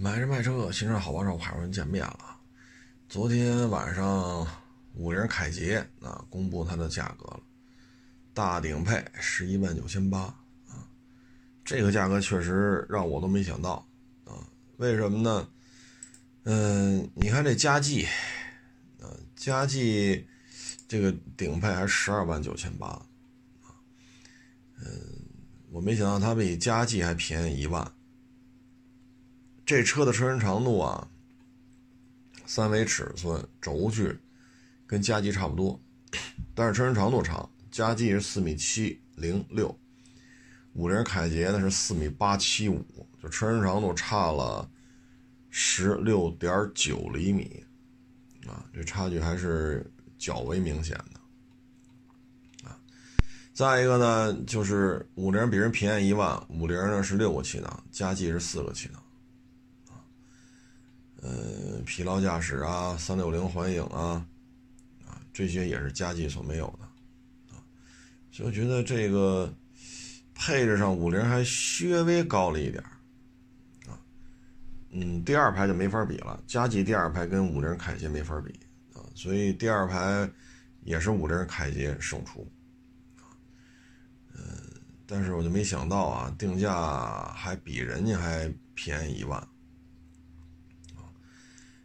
买车卖车，新车好帮手，派出人见面了。昨天晚上，五菱凯捷啊公布它的价格了，大顶配十一万九千八啊，这个价格确实让我都没想到啊。为什么呢？嗯，你看这佳绩，啊，佳绩这个顶配还十二万九千八啊，嗯，我没想到它比佳绩还便宜一万。这车的车身长度啊，三维尺寸轴距跟佳绩差不多，但是车身长度长，佳绩是四米七零六，五菱凯捷呢是四米八七五，就车身长度差了十六点九厘米，啊，这差距还是较为明显的，啊，再一个呢，就是五菱比人便宜一万，五菱呢是六个气囊，佳绩是四个气囊。呃，疲劳驾驶啊，三六零环影啊，啊，这些也是佳绩所没有的，啊，所以我觉得这个配置上五菱还略微高了一点啊，嗯，第二排就没法比了，佳绩第二排跟五菱凯捷没法比啊，所以第二排也是五菱凯捷胜出，啊，呃，但是我就没想到啊，定价还比人家还便宜一万。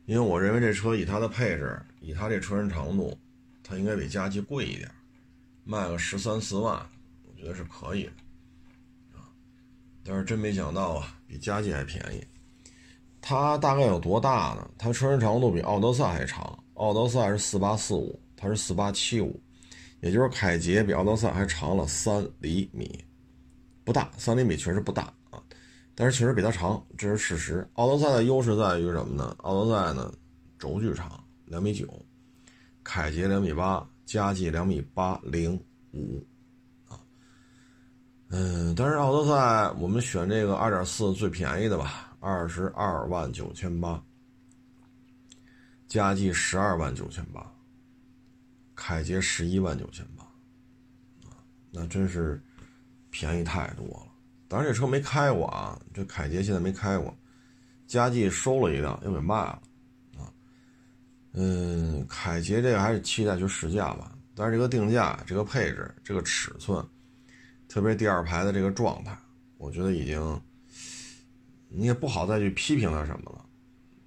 因为我认为这车以它的配置，以它这车身长度，它应该比佳绩贵一点，卖个十三四万，我觉得是可以的，啊，但是真没想到啊，比佳绩还便宜。它大概有多大呢？它车身长度比奥德赛还长，奥德赛是四八四五，它是四八七五，也就是凯捷比奥德赛还长了三厘米，不大，三厘米确实不大。但是确实比它长，这是事实。奥德赛的优势在于什么呢？奥德赛呢，轴距长，两米九；凯捷两米八，佳绩两米八零五，啊，嗯，但是奥德赛我们选这个二点四最便宜的吧，二十二万九千八；佳绩十二万九千八，凯捷十一万九千八，啊，那真是便宜太多了。当然这车没开过啊，这凯捷现在没开过，佳绩收了一辆又给卖了，啊，嗯，凯捷这个还是期待去试驾吧。但是这个定价、这个配置、这个尺寸，特别第二排的这个状态，我觉得已经，你也不好再去批评它什么了。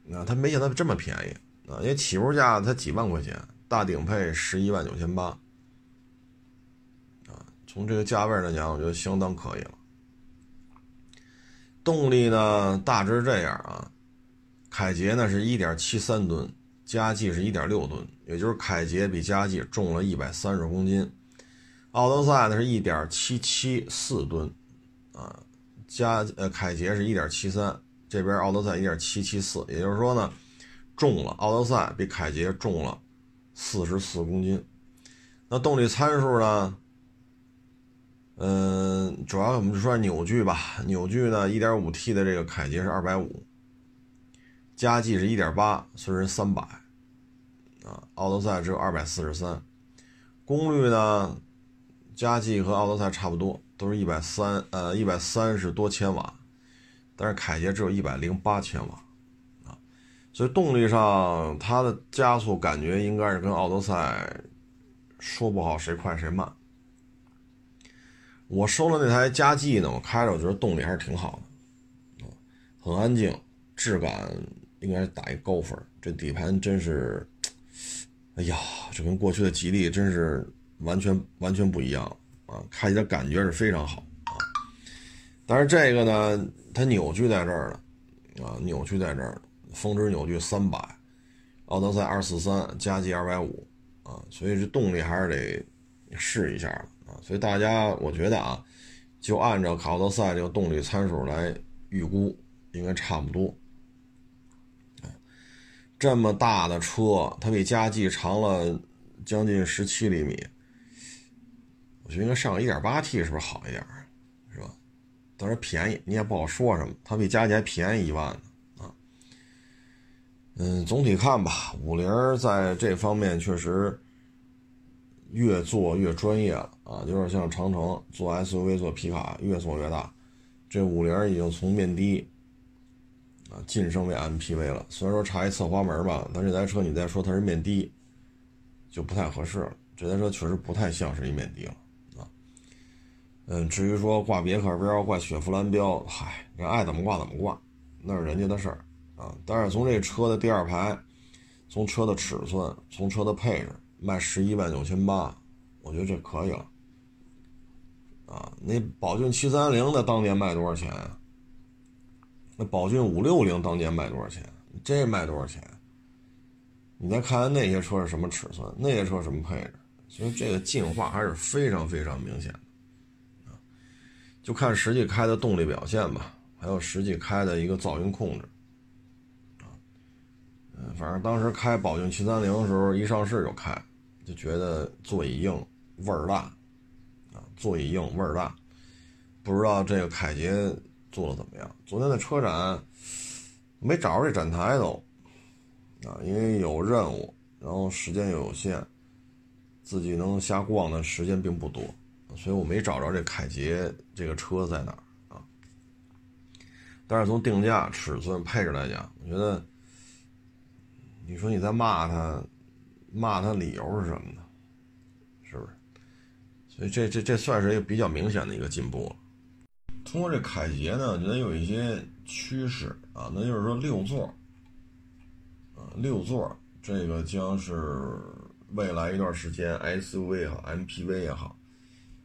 那它没想到这么便宜啊，因为起步价才几万块钱，大顶配十一万九千八，啊，从这个价位来讲，我觉得相当可以了。动力呢，大致这样啊，凯捷呢是1.73吨，佳绩是1.6吨，也就是凯捷比佳绩重了一百三十公斤。奥德赛呢是1.774吨，啊，佳呃凯捷是1.73，这边奥德赛1.774，也就是说呢，重了，奥德赛比凯捷重了四十四公斤。那动力参数呢？嗯，主要我们就说扭矩吧。扭矩呢，1.5T 的这个凯捷是250，佳绩是1.8，所以是300。啊，奥德赛只有243。功率呢，佳绩和奥德赛差不多，都是一百三，呃，一百三十多千瓦，但是凯捷只有一百零八千瓦，啊，所以动力上它的加速感觉应该是跟奥德赛说不好谁快谁慢。我收了那台佳绩呢，我开着我觉得动力还是挺好的，啊，很安静，质感应该打一高分。这底盘真是，哎呀，这跟过去的吉利真是完全完全不一样啊！开起来感觉是非常好啊。但是这个呢，它扭矩在这儿呢，啊，扭矩在这儿，峰值扭矩三百，奥德赛二四三，佳绩二百五，啊，所以这动力还是得试一下啊，所以大家，我觉得啊，就按照卡罗赛这个动力参数来预估，应该差不多。啊这么大的车，它比佳绩长了将近十七厘米，我觉得应该上个 1.8T 是不是好一点，是吧？当然便宜，你也不好说什么，它比佳绩还便宜一万呢啊。嗯，总体看吧，五菱在这方面确实。越做越专业了啊，有点像长城做 SUV 做皮卡，越做越大。这五菱已经从面的啊，晋升为 MPV 了。虽然说差一侧滑门吧，但这台车你再说它是面的，就不太合适了。这台车确实不太像是一面的了啊。嗯，至于说挂别克标、挂雪佛兰标，嗨，人爱怎么挂怎么挂，那是人家的事儿啊。但是从这车的第二排，从车的尺寸，从车的配置，卖十一万九千八，我觉得这可以了。啊，那宝骏七三零的当年卖多少钱啊？那宝骏五六零当年卖多少钱？这卖多少钱？你再看看那些车是什么尺寸，那些车什么配置？所以这个进化还是非常非常明显的啊。就看实际开的动力表现吧，还有实际开的一个噪音控制。嗯，反正当时开宝骏七三零的时候，一上市就开，就觉得座椅硬，味儿大。啊座椅硬，味儿大，不知道这个凯捷做的怎么样？昨天的车展没找着这展台都啊，因为有任务，然后时间又有限，自己能瞎逛的时间并不多，所以我没找着这凯捷这个车在哪儿啊。但是从定价、尺寸、配置来讲，我觉得，你说你在骂他，骂他理由是什么呢？是不是所以这这这算是一个比较明显的一个进步了。通过这凯捷呢，我觉得有一些趋势啊，那就是说六座，啊六座这个将是未来一段时间 SUV 也好，MPV 也好，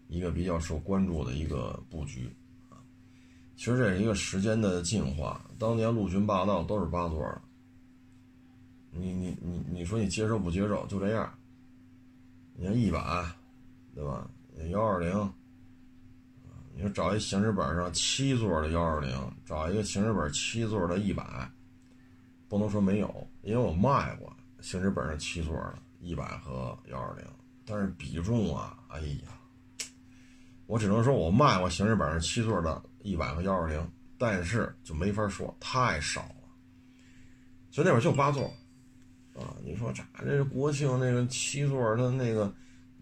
一个比较受关注的一个布局。其实这是一个时间的进化，当年陆巡霸道都是八座的，你你你你说你接受不接受？就这样，你看一百，对吧？幺二零，你说找一行驶本上七座的幺二零，找一个行驶本七座的一百，不能说没有，因为我卖过行驶本上七座的一百和幺二零，但是比重啊，哎呀，我只能说我卖过行驶本上七座的一百和幺二零，但是就没法说太少了，所以那会儿就八座，啊，你说咋这是国庆那个七座的那个。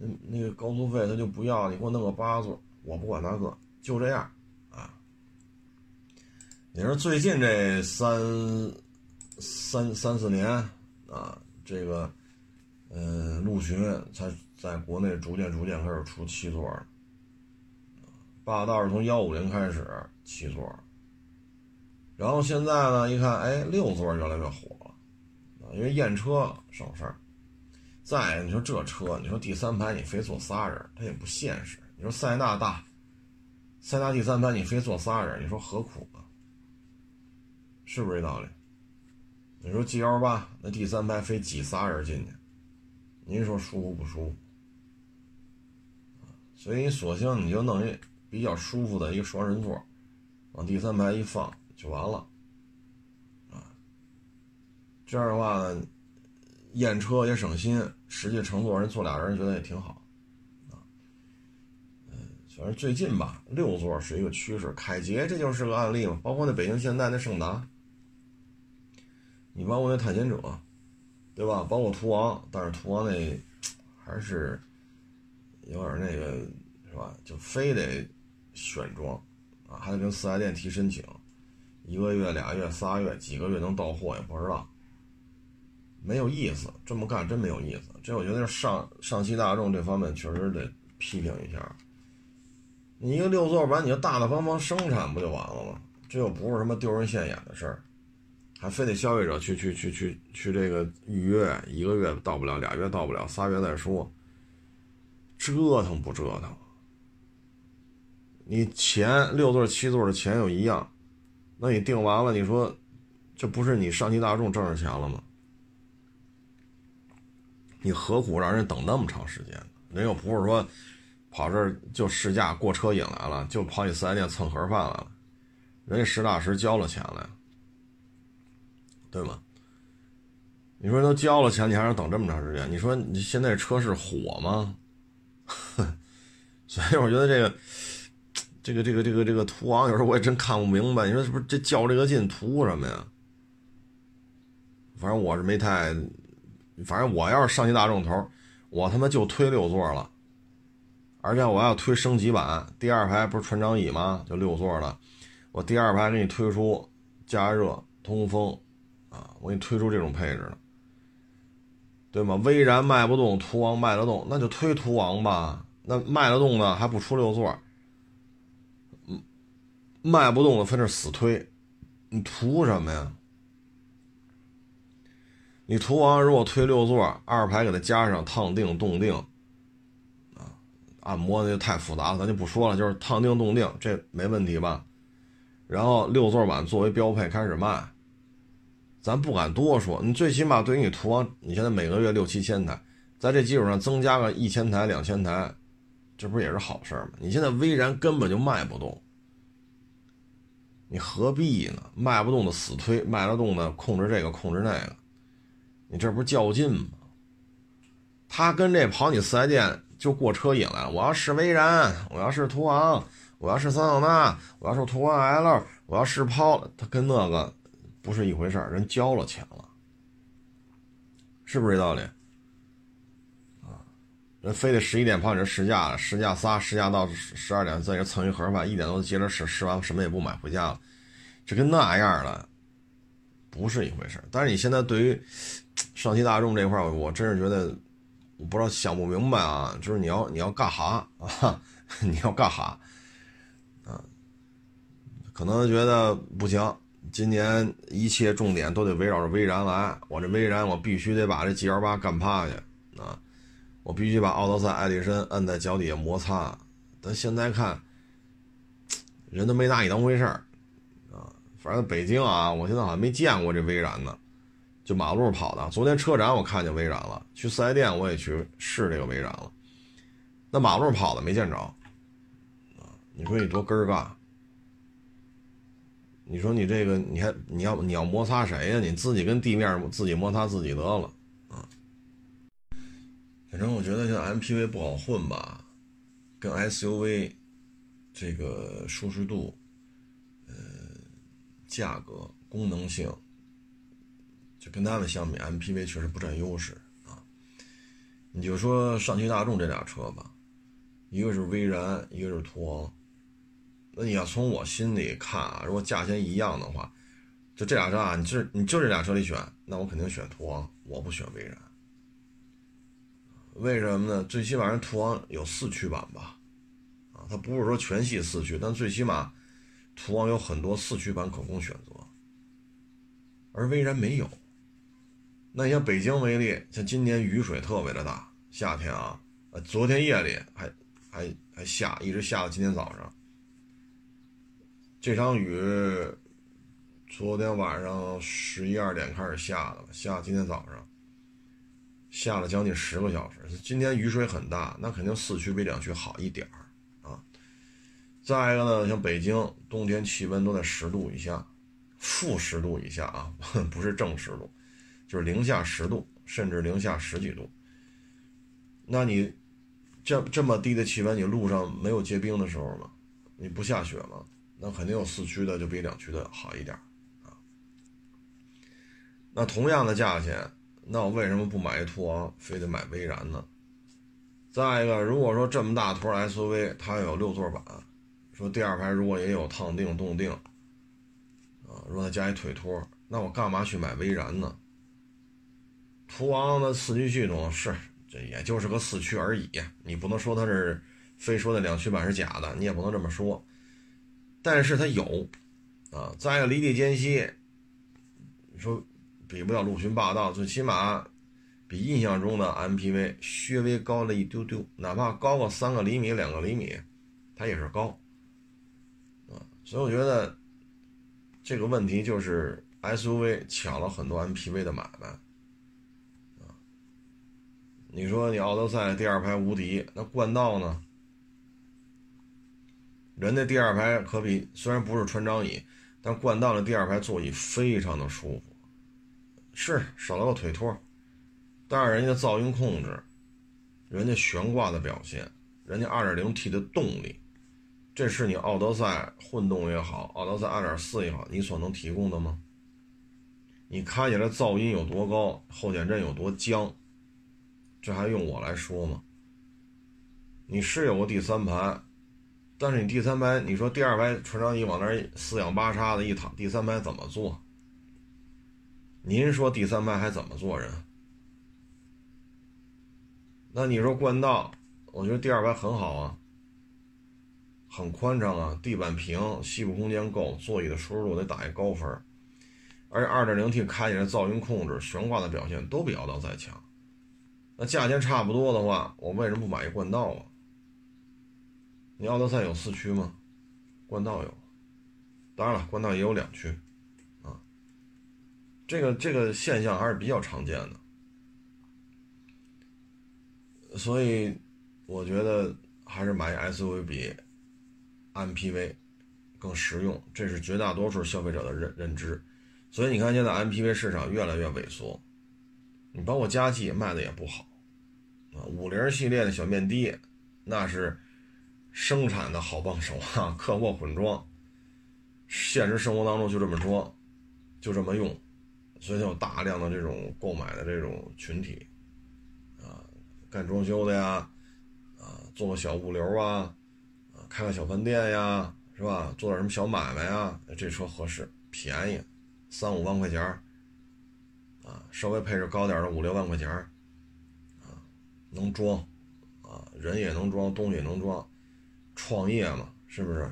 那那个高速费他就不要，你给我弄个八座，我不管那个，就这样，啊。你说最近这三三三四年啊，这个，嗯，陆巡才在国内逐渐逐渐开始出七座了，霸道是从幺五零开始七座，然后现在呢，一看，哎，六座越来越火，因为验车省事儿。再，你说这车，你说第三排你非坐仨人，它也不现实。你说塞纳大，塞纳第三排你非坐仨人，你说何苦呢？是不是这道理？你说 G 幺八那第三排非挤仨人进去，您说舒服不舒服？所以你索性你就弄一比较舒服的一个双人座，往第三排一放就完了，这样的话？验车也省心，实际乘坐人坐俩人觉得也挺好，啊，嗯，反正最近吧，六座是一个趋势。凯捷这就是个案例嘛，包括那北京现代那胜达，你包括那探险者，对吧？包括途昂，但是途昂那还是有点那个，是吧？就非得选装啊，还得跟四 S 店提申请，一个月、俩月、仨月、几个月能到货也不知道。没有意思，这么干真没有意思。这我觉得上上汽大众这方面确实得批评一下。你一个六座版，你就大大方方生产不就完了吗？这又不是什么丢人现眼的事儿，还非得消费者去去去去去这个预约，一个月到不了，俩月到不了，仨月再说，折腾不折腾？你钱六座七座的钱又一样，那你定完了，你说这不是你上汽大众挣着钱了吗？你何苦让人等那么长时间呢？人又不是说跑这儿就试驾过车瘾来了，就跑你四 S 店蹭盒饭来了，人家实打实交了钱了，对吗？你说都交了钱，你还让等这么长时间？你说你现在车是火吗？所以我觉得这个这个这个这个这个途昂有时候我也真看不明白，你说是不是这较这个劲图什么呀？反正我是没太。反正我要是上汽大众头，我他妈就推六座了，而且我要推升级版，第二排不是船长椅吗？就六座的，我第二排给你推出加热、通风，啊，我给你推出这种配置了，对吗？威然卖不动，途昂卖得动，那就推途昂吧。那卖得动的还不出六座，嗯，卖不动的非得死推，你图什么呀？你途昂如果推六座，二排给它加上烫定、动定，啊，按摩那就太复杂了，咱就不说了。就是烫定、动定，这没问题吧？然后六座版作为标配开始卖，咱不敢多说。你最起码对于你途昂，你现在每个月六七千台，在这基础上增加个一千台、两千台，这不是也是好事吗？你现在威然根本就卖不动，你何必呢？卖不动的死推，卖得动的控制这个控制那个。你这不是较劲吗？他跟这跑你四 S 店就过车瘾来了。我要试威然，我要试途昂，我要试桑塔纳，我要试途昂 L，我要试抛。他跟那个不是一回事人交了钱了，是不是这道理？啊，人非得十一点跑你这试驾，试驾仨，试驾到十二点在这蹭一盒饭，一点多接着试，试完什么也不买回家了，这跟那样了，不是一回事但是你现在对于。上汽大众这块我真是觉得，我不知道想不明白啊，就是你要你要干哈啊？你要干哈？啊？可能觉得不行，今年一切重点都得围绕着威然来。我这威然，我必须得把这 G L 八干趴下啊！我必须把奥德赛、艾力绅摁在脚底下摩擦。但现在看，人都没拿你当回事儿啊！反正北京啊，我现在好像没见过这威然呢。就马路跑的。昨天车展我看见威然了，去四 S 店我也去试这个威然了。那马路跑的没见着，啊，你说你多根儿干？你说你这个你还你要你要摩擦谁呀？你自己跟地面自己摩擦自己得了啊。反正我觉得像 MPV 不好混吧，跟 SUV 这个舒适度、呃价格、功能性。跟他们相比，MPV 确实不占优势啊。你就说上汽大众这俩车吧，一个是威然，一个是途昂。那你要从我心里看啊，如果价钱一样的话，就这俩车啊，你就你就这俩车里选，那我肯定选途昂，我不选威然。为什么呢？最起码人途昂有四驱版吧？啊，它不是说全系四驱，但最起码途昂有很多四驱版可供选择，而威然没有。那像北京为例，像今年雨水特别的大，夏天啊，呃，昨天夜里还还还下，一直下到今天早上。这场雨昨天晚上十一二点开始下的，下今天早上，下了将近十个小时。今天雨水很大，那肯定四驱比两驱好一点儿啊。再一个呢，像北京冬天气温都在十度以下，负十度以下啊，不是正十度。就是零下十度，甚至零下十几度。那你这这么低的气温，你路上没有结冰的时候吗？你不下雪吗？那肯定有四驱的就比两驱的好一点啊。那同样的价钱，那我为什么不买一途昂，非得买威然呢？再一个，如果说这么大坨 SUV，它有六座版，说第二排如果也有烫定、动定，啊，如果再加一腿托，那我干嘛去买威然呢？途昂的四驱系统是，这也就是个四驱而已，你不能说它是非说那两驱版是假的，你也不能这么说。但是它有，啊，再一个离地间隙，你说比不了陆巡霸道，最起码比印象中的 MPV 略微高了一丢丢，哪怕高个三个厘米、两个厘米，它也是高，啊，所以我觉得这个问题就是 SUV 抢了很多 MPV 的买卖。你说你奥德赛第二排无敌，那冠道呢？人家第二排可比虽然不是船长椅，但冠道的第二排座椅非常的舒服，是少了个腿托，但是人家噪音控制，人家悬挂的表现，人家 2.0T 的动力，这是你奥德赛混动也好，奥德赛2.4也好，你所能提供的吗？你开起来噪音有多高，后减震有多僵？这还用我来说吗？你是有个第三排，但是你第三排，你说第二排船长椅往那儿四仰八叉的一躺，第三排怎么坐？您说第三排还怎么坐人？那你说冠道，我觉得第二排很好啊，很宽敞啊，地板平，膝部空间够，座椅的舒适度得打一高分。而且 2.0T 开起来噪音控制、悬挂的表现都比奥道再强。那价钱差不多的话，我为什么不买一冠道啊？你奥德赛有四驱吗？冠道有，当然了，冠道也有两驱，啊，这个这个现象还是比较常见的。所以，我觉得还是买 SUV 比 MPV 更实用，这是绝大多数消费者的认认知。所以你看，现在 MPV 市场越来越萎缩，你包括加气卖的也不好啊。五菱系列的小面的，那是生产的好帮手啊，客货混装，现实生活当中就这么装，就这么用，所以它有大量的这种购买的这种群体。啊干装修的呀，啊，做个小物流啊，啊，开个小饭店呀，是吧？做点什么小买卖呀？这车合适，便宜，三五万块钱啊，稍微配置高点的五六万块钱，能装，啊，人也能装，东西也能装，创业嘛，是不是？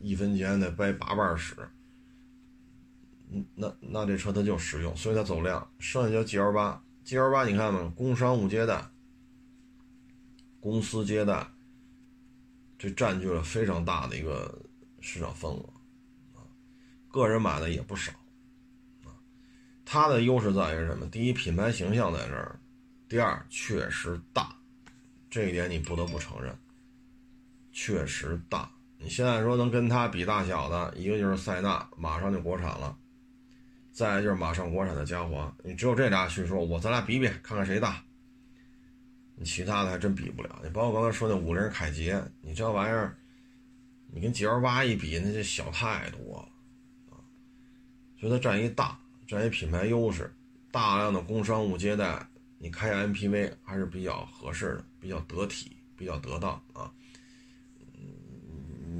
一分钱得掰八瓣使，嗯，那那这车它就实用，所以它走量。剩下就 G L 八。G L 八，你看嘛，工商务接待、公司接待，这占据了非常大的一个市场份额啊。个人买的也不少啊。它的优势在于什么？第一，品牌形象在这儿；第二，确实大，这一点你不得不承认，确实大。你现在说能跟它比大小的，一个就是塞纳，马上就国产了。再就是马上国产的嘉华，你只有这俩去说，我咱俩比比，看看谁大。你其他的还真比不了。你包括刚才说那五菱凯捷，你这玩意儿，你跟 G L 八一比，那就小太多了啊。所以它占一大，占一品牌优势，大量的工商务接待，你开 M P V 还是比较合适的，比较得体，比较得当啊。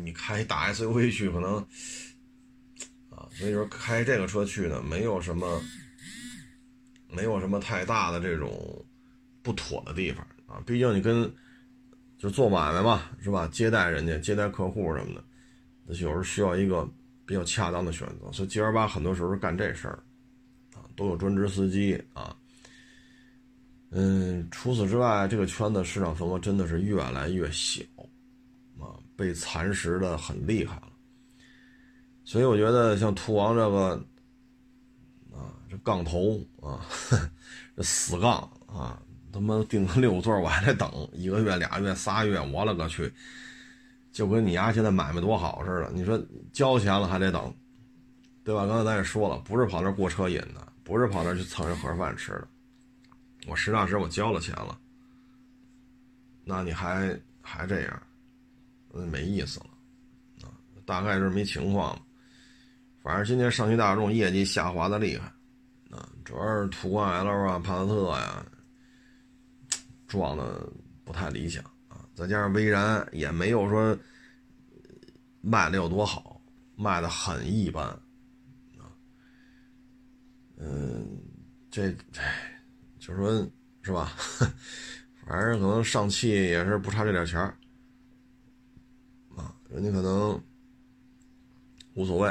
你开大 S U V 去可能啊。所以说开这个车去呢，没有什么，没有什么太大的这种不妥的地方啊。毕竟你跟就做买卖嘛，是吧？接待人家、接待客户什么的，有时候需要一个比较恰当的选择。所以 G L 八很多时候干这事儿啊，都有专职司机啊。嗯，除此之外，这个圈子市场份额真的是越来越小啊，被蚕食的很厉害了。所以我觉得像途王这个，啊，这杠头啊，这死杠啊，他妈订个六座我还得等一个月、俩月、仨月，我勒个去！就跟你丫现在买卖多好似的，你说交钱了还得等，对吧？刚才咱也说了，不是跑那过车瘾的，不是跑那去蹭人盒饭吃的。我实打实我交了钱了，那你还还这样，那没意思了啊！大概是这么一情况。反正今年上汽大众业绩下滑的厉害，啊，主要是途观 L 啊、帕萨特呀，撞的不太理想啊。再加上威然也没有说卖的有多好，卖的很一般，啊，嗯，这，唉，就说是吧？反正可能上汽也是不差这点钱儿，啊，人家可能无所谓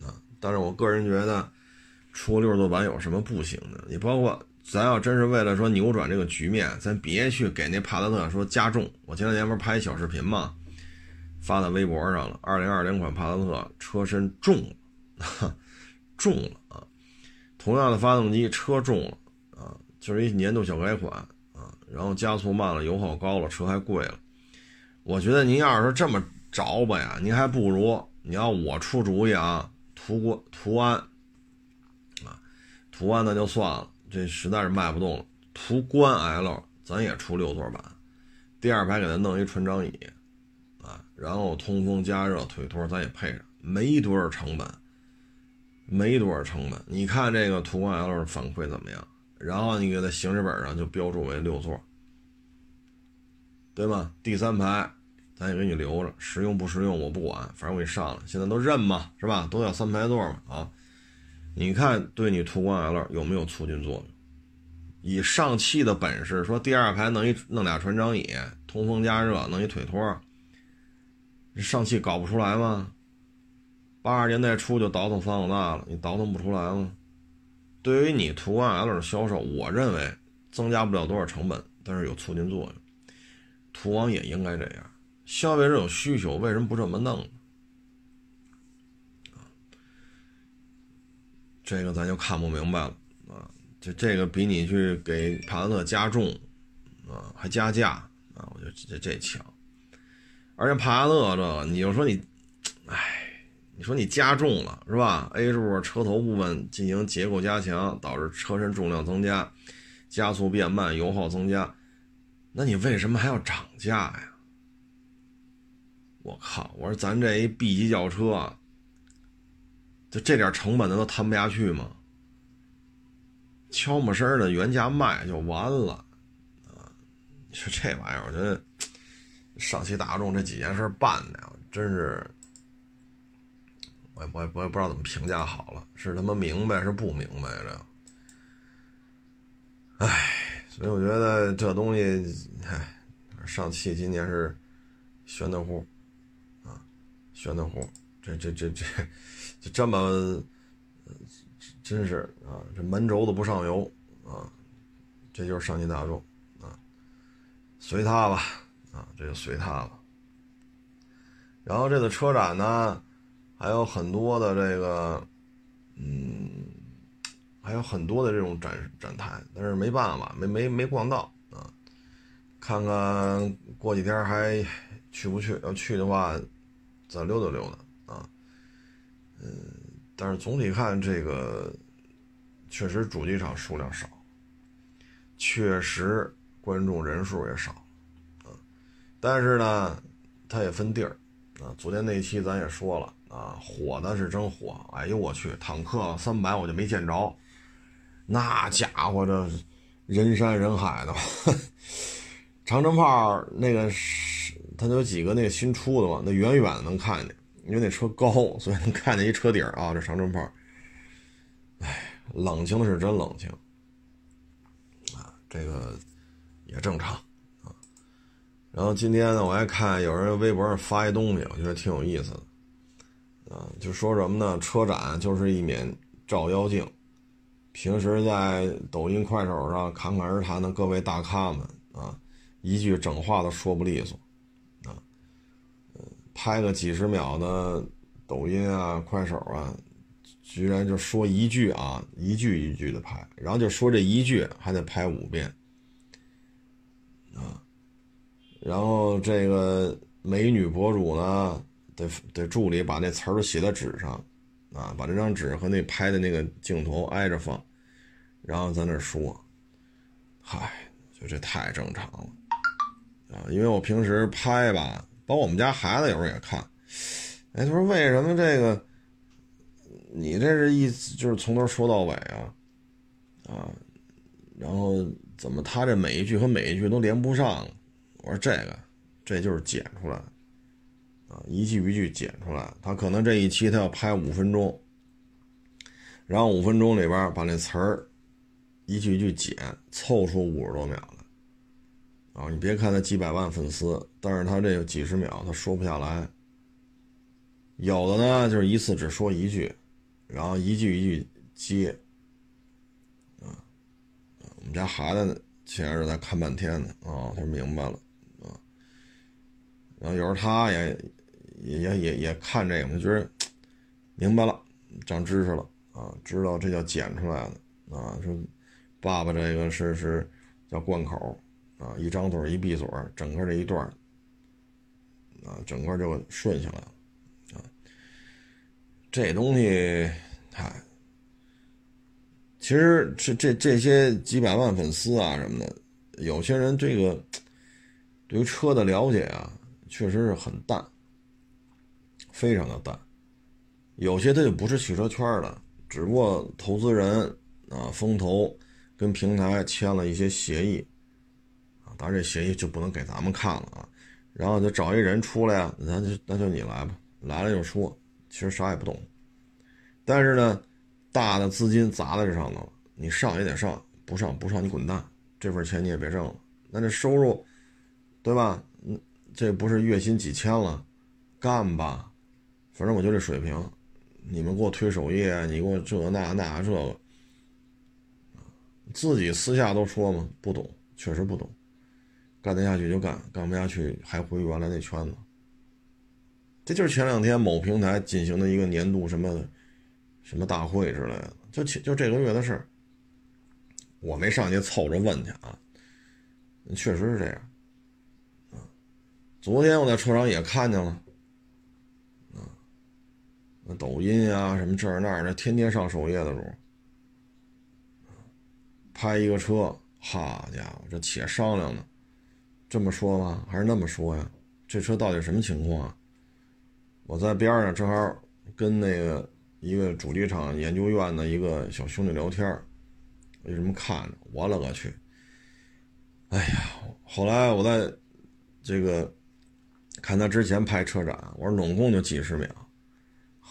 啊。但是我个人觉得，出六座版有什么不行的？你包括咱要真是为了说扭转这个局面，咱别去给那帕萨特说加重。我前两天不是拍一小视频嘛，发在微博上了。二零二零款帕萨特车身重了，重了啊！同样的发动机，车重了，就是一年度小改款啊，然后加速慢了，油耗高了，车还贵了。我觉得您要是这么着吧呀，您还不如你要我出主意啊。途观、途安，啊，途安那就算了，这实在是卖不动了。途观 L 咱也出六座版，第二排给它弄一船长椅，啊，然后通风、加热、腿托咱也配上，没多少成本，没多少成本。你看这个途观 L 的反馈怎么样？然后你给它行驶本上就标注为六座，对吗？第三排。咱也给你留着，实用不实用我不管，反正我给你上了。现在都认嘛，是吧？都要三排座嘛啊！你看对你途观 L 有没有促进作用？以上汽的本事，说第二排弄一弄俩船长椅，通风加热，弄一腿托，上汽搞不出来吗？八十年代初就倒腾桑塔纳了，你倒腾不出来吗？对于你途观 L 的销售，我认为增加不了多少成本，但是有促进作用。途昂也应该这样，消费者有需求，为什么不这么弄呢？这个咱就看不明白了啊！这这个比你去给帕萨特加重啊，还加价啊，我觉得这这强。而且帕萨特这，你就说你，哎。你说你加重了是吧？A 柱车头部分进行结构加强，导致车身重量增加，加速变慢，油耗增加。那你为什么还要涨价呀？我靠！我说咱这一 B 级轿车，就这点成本咱都摊不下去吗？悄没声的原价卖就完了啊！你说这玩意儿，我觉得上汽大众这几件事办的，真是。我我我也不知道怎么评价好了，是他妈明白是不明白的，唉，所以我觉得这东西，唉，上汽今年是悬的乎，啊，悬的乎，这这这这就这么，真是啊，这门轴子不上油啊，这就是上汽大众啊，随他吧，啊，这就随他吧。然后这个车展呢？还有很多的这个，嗯，还有很多的这种展展台，但是没办法，没没没逛到啊。看看过几天还去不去？要去的话，再溜达溜达啊。嗯，但是总体看这个，确实主机厂数量少，确实观众人数也少啊。但是呢，它也分地儿啊。昨天那期咱也说了。啊，火的是真火！哎呦我去，坦克三百我就没见着，那家伙这人山人海的。长城炮那个是，它有几个那个新出的嘛，那远远的能看见，因为那车高，所以能看见一车顶啊。这长城炮，哎，冷清是真冷清啊，这个也正常啊。然后今天呢，我还看有人微博上发一东西，我觉得挺有意思的。啊，就说什么呢？车展就是一面照妖镜。平时在抖音、快手上侃侃而谈的各位大咖们啊，一句整话都说不利索啊。拍个几十秒的抖音啊、快手啊，居然就说一句啊，一句一句的拍，然后就说这一句还得拍五遍啊。然后这个美女博主呢？得得助理把那词儿都写在纸上，啊，把这张纸和那拍的那个镜头挨着放，然后在那说，嗨，就这太正常了，啊，因为我平时拍吧，包括我们家孩子有时候也看，哎，他说为什么这个，你这是意思就是从头说到尾啊，啊，然后怎么他这每一句和每一句都连不上？我说这个，这就是剪出来。啊，一句一句剪出来，他可能这一期他要拍五分钟，然后五分钟里边把那词儿一句一句剪，凑出五十多秒来。啊，你别看他几百万粉丝，但是他这个几十秒他说不下来。有的呢就是一次只说一句，然后一句一句接。啊，我们家孩子前日在看半天呢，啊，他明白了，啊，然后有时候他也。也也也也看这个，就觉得明白了，长知识了啊，知道这叫剪出来的啊。说爸爸这个是是叫贯口啊，一张嘴一闭嘴，整个这一段啊，整个就顺下来了啊。这东西，嗨，其实这这这些几百万粉丝啊什么的，有些人这个对于车的了解啊，确实是很淡。非常的淡，有些他就不是汽车圈的，只不过投资人啊，风投跟平台签了一些协议，啊，当然这协议就不能给咱们看了啊，然后就找一人出来啊，那就那就你来吧，来了就说，其实啥也不懂，但是呢，大的资金砸在这上头，你上也得上，不上不上你滚蛋，这份钱你也别挣了。那这收入，对吧？嗯，这不是月薪几千了，干吧，反正我就这水平。你们给我推首页，你给我这那那这个，自己私下都说嘛，不懂，确实不懂，干得下去就干，干不下去还回原来那圈子。这就是前两天某平台进行的一个年度什么什么大会之类的，就就这个月的事儿，我没上去凑着问去啊，确实是这样，昨天我在车上也看见了。抖音啊，什么这儿那儿的，天天上首页的主，拍一个车，好家伙，这且商量呢，这么说吗？还是那么说呀？这车到底什么情况啊？我在边上正好跟那个一个主机厂研究院的一个小兄弟聊天为什么看着？我勒个去！哎呀，后来我在这个看他之前拍车展，我说总共就几十秒。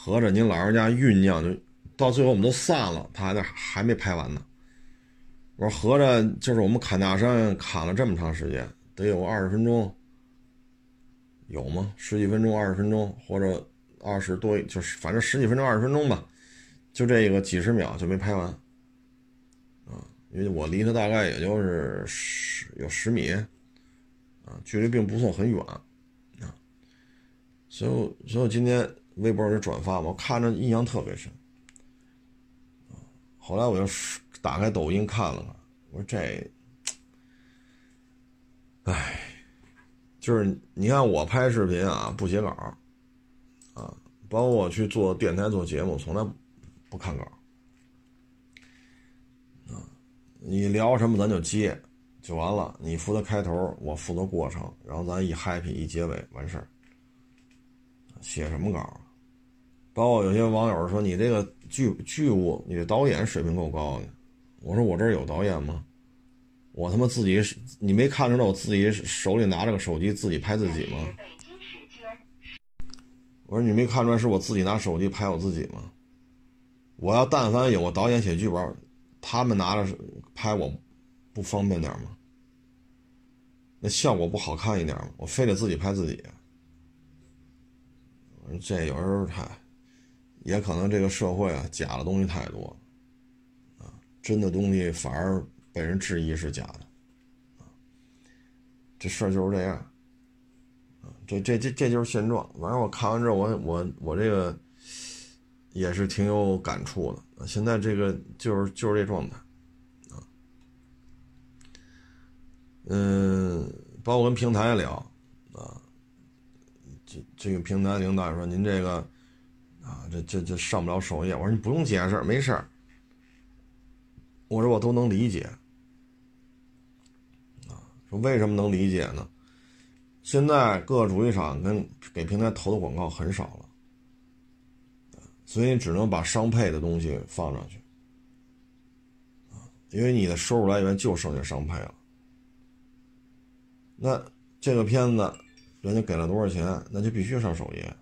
合着您老人家酝酿就到最后我们都散了，他还在还没拍完呢。我说合着就是我们砍大山砍了这么长时间，得有二十分钟，有吗？十几分钟、二十分钟，或者二十多，就是反正十几分钟、二十分钟吧，就这个几十秒就没拍完。啊，因为我离他大概也就是十有十米，啊，距离并不算很远，啊，所以所以今天。微博里转发嘛，我看着印象特别深。后来我就打开抖音看了看，我说这，哎，就是你看我拍视频啊，不写稿，啊，包括我去做电台做节目，从来不看稿，啊，你聊什么咱就接，就完了，你负责开头，我负责过程，然后咱一 happy 一结尾完事儿，写什么稿？包括有些网友说：“你这个剧剧务，你的导演水平够高的。”我说：“我这儿有导演吗？我他妈自己，你没看出来我自己手里拿着个手机自己拍自己吗？”我说：“你没看出来是我自己拿手机拍我自己吗？我要但凡有个导演写剧本，他们拿着拍我，不方便点吗？那效果不好看一点吗？我非得自己拍自己。这有时候太……”也可能这个社会啊，假的东西太多，啊，真的东西反而被人质疑是假的，啊，这事儿就是这样，啊，这这这这就是现状。反正我看完之后，我我我这个也是挺有感触的。现在这个就是就是这状态，啊，嗯，包括跟平台聊，啊，这这个平台领导说您这个。啊，这这这上不了首页。我说你不用解释，没事儿。我说我都能理解。啊，说为什么能理解呢？现在各主机厂跟给平台投的广告很少了，所以你只能把商配的东西放上去。啊，因为你的收入来源就剩下商配了。那这个片子，人家给了多少钱，那就必须上首页。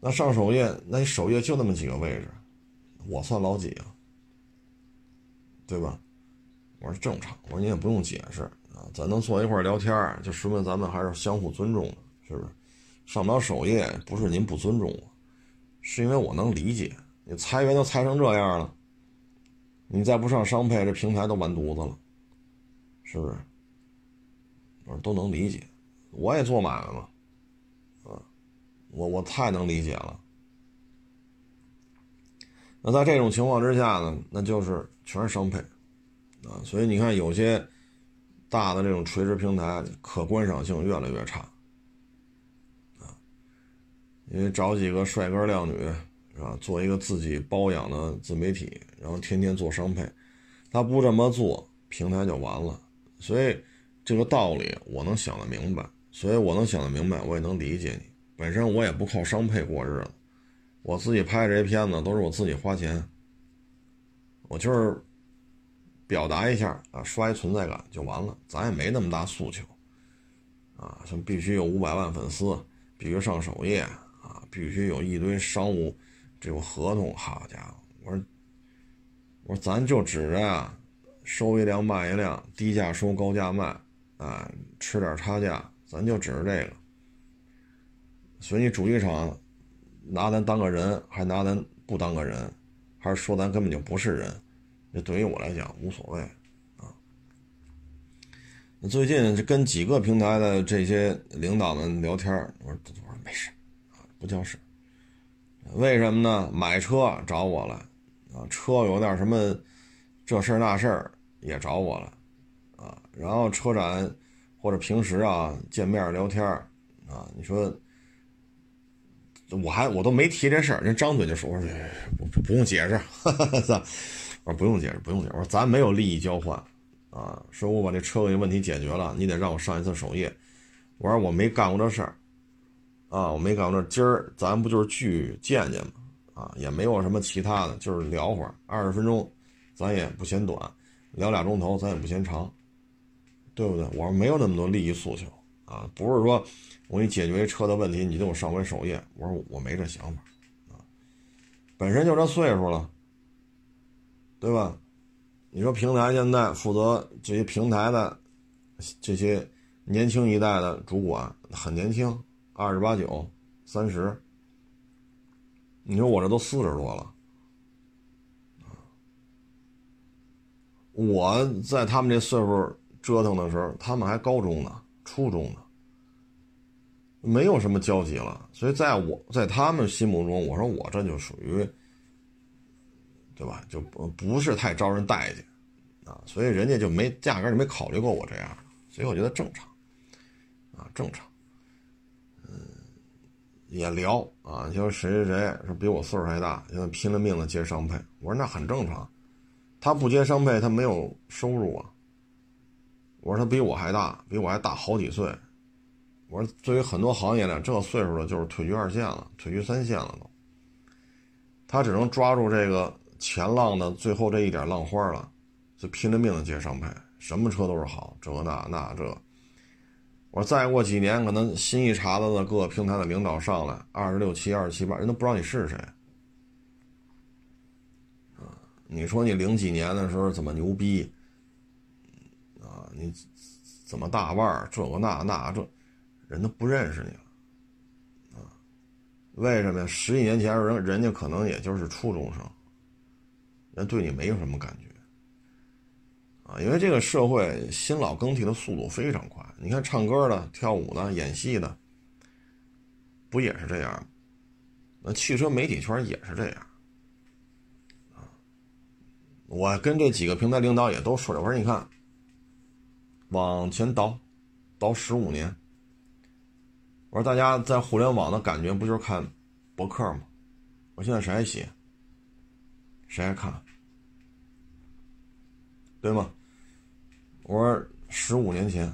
那上首页，那你首页就那么几个位置，我算老几啊？对吧？我说正常，我说你也不用解释啊，咱能坐一块聊天就说明咱们还是相互尊重的，是不是？上不了首页不是您不尊重我，是因为我能理解。你裁员都裁成这样了，你再不上商配，这平台都完犊子了，是不是？我说都能理解，我也做买卖嘛。我我太能理解了。那在这种情况之下呢，那就是全是商配，啊，所以你看有些大的这种垂直平台，可观赏性越来越差，啊，因为找几个帅哥靓女，是吧？做一个自己包养的自媒体，然后天天做商配，他不这么做，平台就完了。所以这个道理我能想得明白，所以我能想得明白，我也能理解你。本身我也不靠商配过日子，我自己拍这些片子都是我自己花钱，我就是表达一下啊，刷一存在感就完了，咱也没那么大诉求，啊，像必须有五百万粉丝，必须上首页啊，必须有一堆商务这种合同，好家伙，我说我说咱就指着呀，收一辆卖一辆，低价收高价卖，啊，吃点差价，咱就指着这个。所以你主机厂拿咱当个人，还拿咱不当个人，还是说咱根本就不是人？这对于我来讲无所谓啊。最近就跟几个平台的这些领导们聊天，我说我说没事，啊，不叫事。为什么呢？买车找我了，啊，车有点什么这事儿那事儿也找我了，啊，然后车展或者平时啊见面聊天，啊，你说我还我都没提这事儿，人张嘴就说我说不不用解释，我说不用解释不用解释，我说咱没有利益交换。啊，说我把这车给问题解决了，你得让我上一次首页。我说我没干过这事儿，啊，我没干过这。今儿咱不就是聚见见吗？啊，也没有什么其他的，就是聊会儿，二十分钟，咱也不嫌短；聊俩钟头，咱也不嫌长，对不对？我说没有那么多利益诉求啊，不是说我给你解决一车的问题，你就我上回首页。我说我没这想法，啊，本身就这岁数了，对吧？你说平台现在负责这些平台的这些年轻一代的主管很年轻，二十八九、三十。你说我这都四十多了，我在他们这岁数折腾的时候，他们还高中呢、初中呢，没有什么交集了。所以在我在他们心目中，我说我这就属于。对吧？就不不是太招人待见，啊，所以人家就没压根就没考虑过我这样，所以我觉得正常，啊，正常，嗯，也聊啊，你说谁谁谁说比我岁数还大，现在拼了命的接商配，我说那很正常，他不接商配，他没有收入啊。我说他比我还大，比我还大好几岁，我说对于很多行业呢，这个岁数的就是退居二线了，退居三线了都，他只能抓住这个。前浪的最后这一点浪花了，就拼了命的接上配，什么车都是好，这那那这。我说再过几年，可能新一茬子的各个平台的领导上来，二十六七、二十七八，人都不知道你是谁。啊，你说你零几年的时候怎么牛逼？啊，你怎么大腕儿？这个那那这，人都不认识你了。啊，为什么呀？十几年前人人家可能也就是初中生。人对你没有什么感觉，啊，因为这个社会新老更替的速度非常快。你看，唱歌的、跳舞的、演戏的，不也是这样？那汽车媒体圈也是这样，啊，我跟这几个平台领导也都说着，我说你看，往前倒，倒十五年，我说大家在互联网的感觉不就是看博客吗？我现在谁还写？谁爱看？对吗？我说十五年前，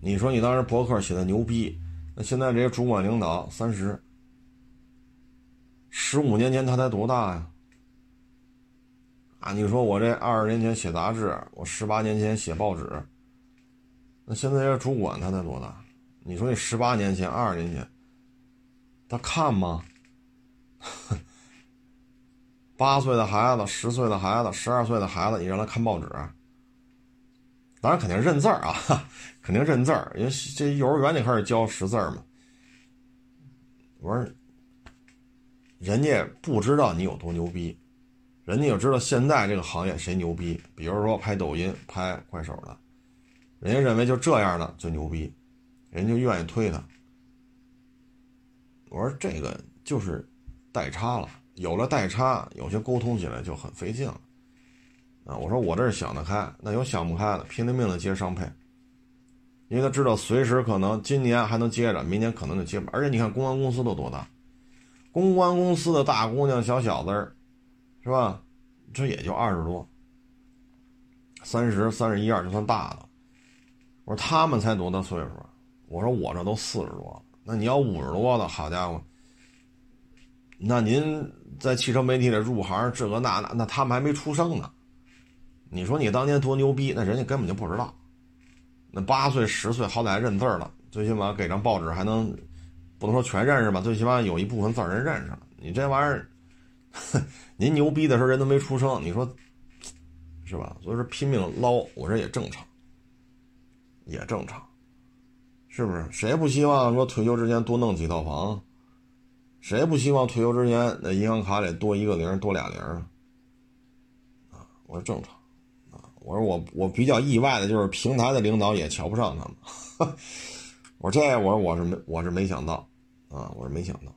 你说你当时博客写的牛逼，那现在这些主管领导三十，十五年前他才多大呀？啊，你说我这二十年前写杂志，我十八年前写报纸，那现在这主管他才多大？你说你十八年前、二十年前，他看吗？八岁的孩子，十岁的孩子，十二岁的孩子，你让他看报纸，当然肯定认字儿啊，肯定认字儿，因为这幼儿园就开始教识字嘛。我说，人家不知道你有多牛逼，人家就知道现在这个行业谁牛逼。比如说拍抖音、拍快手的，人家认为就这样的最牛逼，人就愿意推他。我说这个就是代差了。有了代差，有些沟通起来就很费劲了，啊！我说我这是想得开，那有想不开的，拼了命的接商配，因为他知道随时可能今年还能接着，明年可能就接不。而且你看公关公司都多大，公关公司的大姑娘小小子，是吧？这也就二十多，三十三十一二就算大的。我说他们才多大岁数？我说我这都四十多，那你要五十多的，好家伙！那您在汽车媒体里入行，这个那那那他们还没出生呢。你说你当年多牛逼，那人家根本就不知道。那八岁十岁好歹还认字了，最起码给张报纸还能，不能说全认识吧，最起码有一部分字人认识了。你这玩意儿，您牛逼的时候人都没出生，你说是吧？所以说拼命捞，我这也正常，也正常，是不是？谁不希望说退休之前多弄几套房？谁不希望退休之前那银行卡里多一个零，多俩零啊？我说正常啊。我说我我比较意外的就是平台的领导也瞧不上他们。我说这我说我是没我是没想到啊，我是没想到。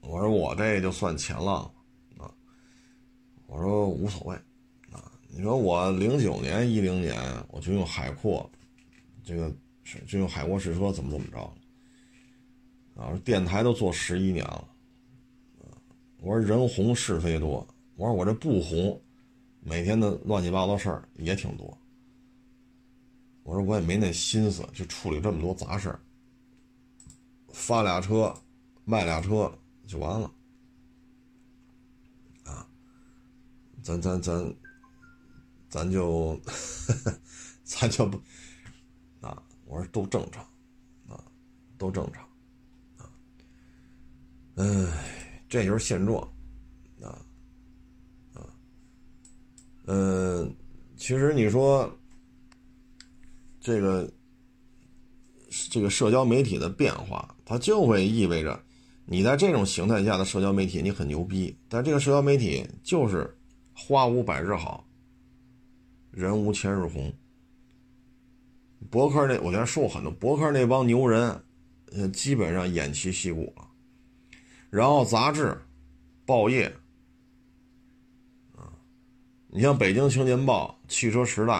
我说我这就算前浪啊。我说无所谓啊。你说我零九年一零年我就用海阔，这个是就用海阔试车怎么怎么着。啊，电台都做十一年了，我说人红是非多，我说我这不红，每天的乱七八糟事儿也挺多。我说我也没那心思去处理这么多杂事儿，发俩车，卖俩车就完了。啊，咱咱咱，咱就，咱就不，我说都正常，啊，都正常。啊哎，这就是现状，啊，啊，嗯，其实你说这个这个社交媒体的变化，它就会意味着你在这种形态下的社交媒体你很牛逼，但这个社交媒体就是花无百日好，人无千日红。博客那我觉得说很多，博客那帮牛人，呃，基本上偃旗息鼓了。然后杂志、报业，啊，你像《北京青年报》《汽车时代》，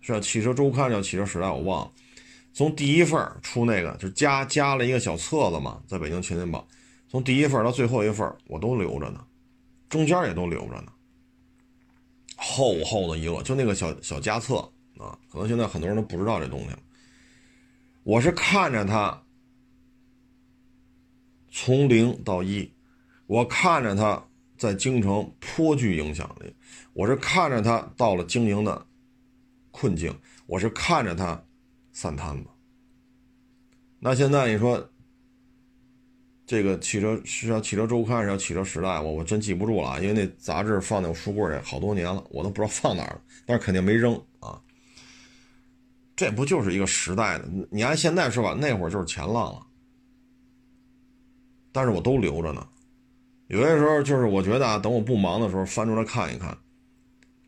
是《汽车周刊》叫《汽车时代》，我忘了。从第一份出那个，就加加了一个小册子嘛，在《北京青年报》，从第一份到最后一份我都留着呢，中间也都留着呢。厚厚的一摞，就那个小小夹册啊，可能现在很多人都不知道这东西。我是看着它。从零到一，我看着他在京城颇具影响力，我是看着他到了经营的困境，我是看着他散摊子。那现在你说，这个汽车是要汽车周刊，是要汽车时代，我我真记不住了，因为那杂志放在我书柜里好多年了，我都不知道放哪儿了，但是肯定没扔。这不就是一个时代的？你按现在说吧，那会儿就是前浪了。但是我都留着呢，有些时候就是我觉得啊，等我不忙的时候翻出来看一看，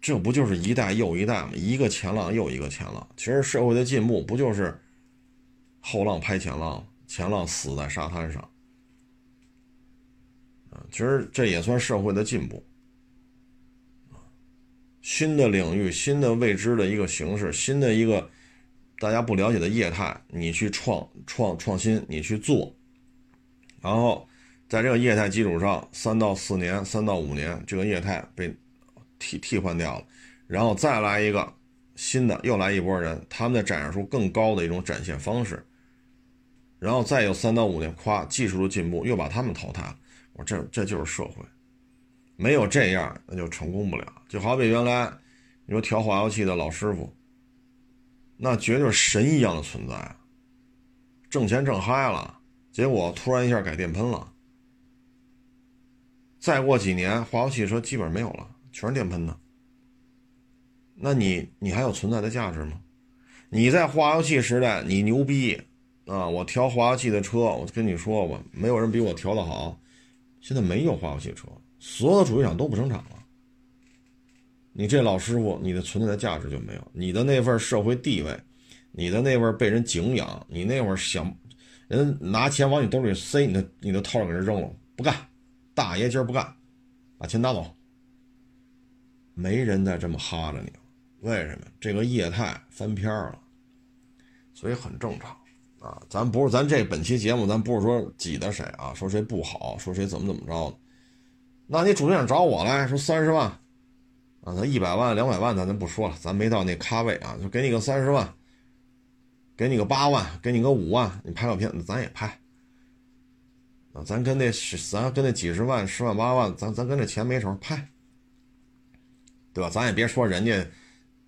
这不就是一代又一代吗？一个前浪又一个前浪。其实社会的进步不就是后浪拍前浪，前浪死在沙滩上啊？其实这也算社会的进步新的领域、新的未知的一个形式、新的一个大家不了解的业态，你去创创创新，你去做。然后，在这个业态基础上，三到四年、三到五年，这个业态被替替换掉了，然后再来一个新的，又来一波人，他们的展示出更高的一种展现方式，然后再有三到五年，夸技术的进步，又把他们淘汰了。我这这就是社会，没有这样那就成功不了。就好比原来你说调化油器的老师傅，那绝对是神一样的存在，挣钱挣嗨了。结果突然一下改电喷了，再过几年化油汽车基本上没有了，全是电喷的。那你你还有存在的价值吗？你在化油器时代你牛逼啊！我调化油器的车，我跟你说吧，没有人比我调的好。现在没有化油器车，所有的主机厂都不生产了。你这老师傅，你的存在的价值就没有，你的那份社会地位，你的那份被人敬仰，你那会儿想。人拿钱往你兜里塞，你的你的套给人扔了，不干，大爷今儿不干，把钱拿走。没人再这么哈着你了，为什么？这个业态翻篇了，所以很正常啊。咱不是咱这本期节目，咱不是说挤的谁啊，说谁不好，说谁怎么怎么着的。那你主动想找我来说三十万，啊，咱一百万两百万咱就不说了，咱没到那咖位啊，就给你个三十万。给你个八万，给你个五万，你拍个片子，咱也拍。啊，咱跟那是咱跟那几十万、十万、八万，咱咱跟这钱没仇，拍，对吧？咱也别说人家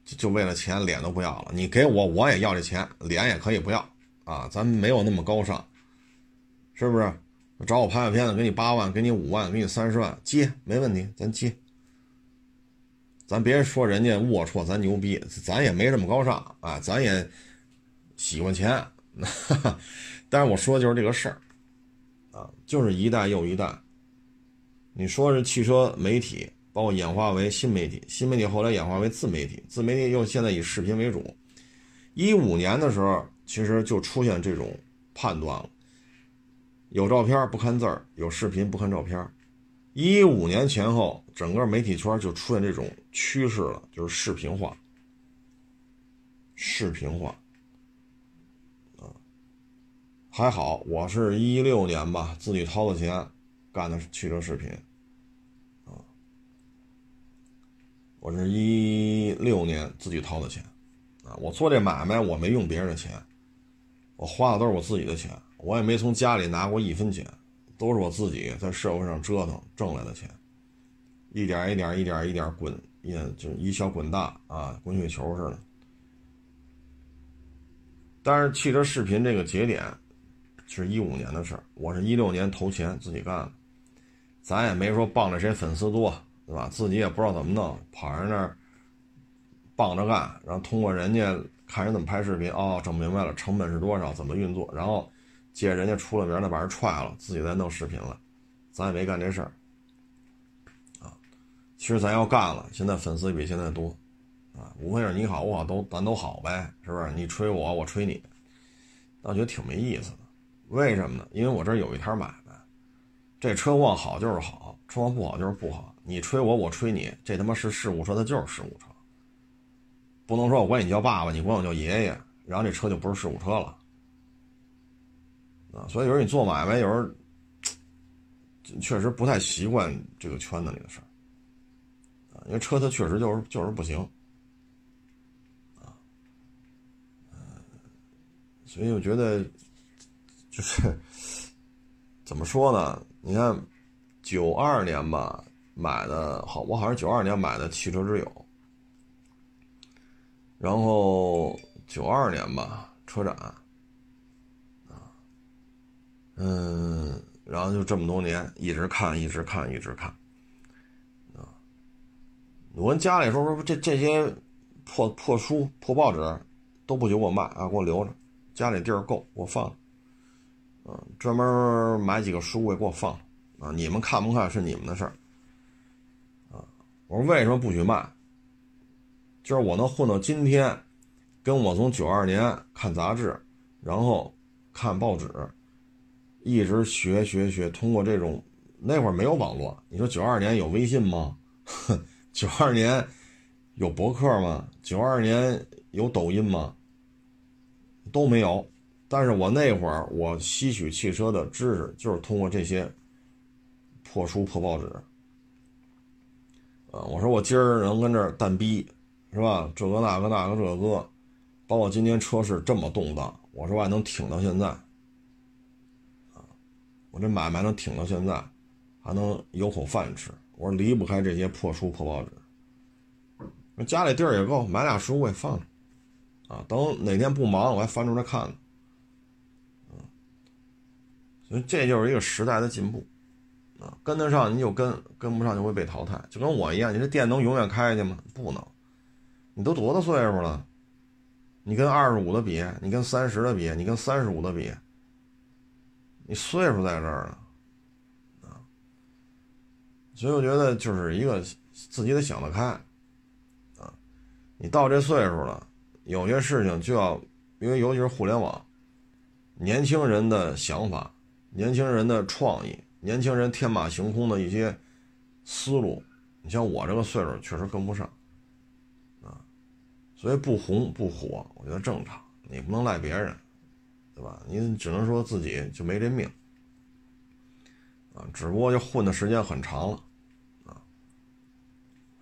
就就为了钱脸都不要了，你给我我也要这钱，脸也可以不要啊，咱没有那么高尚，是不是？找我拍个片子，给你八万，给你五万，给你三十万，接没问题，咱接。咱别说人家龌龊，咱牛逼，咱也没这么高尚啊，咱也喜欢钱。但是我说的就是这个事儿啊，就是一代又一代。你说是汽车媒体，包括演化为新媒体，新媒体后来演化为自媒体，自媒体又现在以视频为主。一五年的时候，其实就出现这种判断了：有照片不看字儿，有视频不看照片。一五年前后，整个媒体圈就出现这种趋势了，就是视频化。视频化，啊，还好，我是一六年吧，自己掏的钱干的汽车视频，啊，我是一六年自己掏的钱。啊，我做这买卖，我没用别人的钱，我花的都是我自己的钱，我也没从家里拿过一分钱，都是我自己在社会上折腾挣来的钱，一点一点一点一点滚，也就一小滚大啊，滚雪球似的。但是汽车视频这个节点是一五年的事儿，我是一六年投钱自己干的，咱也没说傍着谁粉丝多，对吧？自己也不知道怎么弄，跑人那儿。帮着干，然后通过人家看人怎么拍视频，哦，整明白了成本是多少，怎么运作，然后借人家出了名的把人踹了，自己再弄视频了，咱也没干这事儿，其实咱要干了，现在粉丝比现在多，啊，无非是你好我好都咱都好呗，是不是？你吹我，我吹你，倒觉得挺没意思的。为什么呢？因为我这有一摊买卖，这车况好就是好，车况不好就是不好。你吹我，我吹你，这他妈是事故车，它就是事故车。不能说我管你叫爸爸，你管我叫爷爷，然后这车就不是事故车了啊！所以有时候你做买卖，有时候 确实不太习惯这个圈子里的事儿，因为车它确实就是就是不行啊，所以我觉得就是 怎么说呢？你看九二年吧买的好，我好像九二年买的汽车之友。然后九二年吧，车展，啊，嗯，然后就这么多年一直看，一直看，一直看，我跟家里说说这这些破破书、破报纸都不许我卖啊，给我留着，家里地儿够，给我放，啊，专门买几个书柜给我放，啊，你们看不看是你们的事儿，啊，我说为什么不许卖？就是我能混到今天，跟我从九二年看杂志，然后看报纸，一直学学学，通过这种那会儿没有网络，你说九二年有微信吗？哼 九二年有博客吗？九二年有抖音吗？都没有。但是我那会儿我吸取汽车的知识，就是通过这些破书破报纸。啊，我说我今儿能跟这儿蛋逼。是吧？这个那个那个这个，包括今天车市这么动荡，我说我还能挺到现在，啊，我这买卖能挺到现在，还能有口饭吃。我说离不开这些破书破报纸，家里地儿也够，买俩书我也放着，啊，等哪天不忙我还翻出来看呢，所以这就是一个时代的进步，啊，跟得上你就跟，跟不上就会被淘汰。就跟我一样，你这店能永远开下去吗？不能。你都多大岁数了？你跟二十五的比，你跟三十的比，你跟三十五的比，你岁数在这儿呢，所以我觉得就是一个自己得想得开，啊！你到这岁数了，有些事情就要，因为尤其是互联网，年轻人的想法，年轻人的创意，年轻人天马行空的一些思路，你像我这个岁数确实跟不上。啊所以不红不火，我觉得正常。你不能赖别人，对吧？你只能说自己就没这命啊。只不过就混的时间很长了。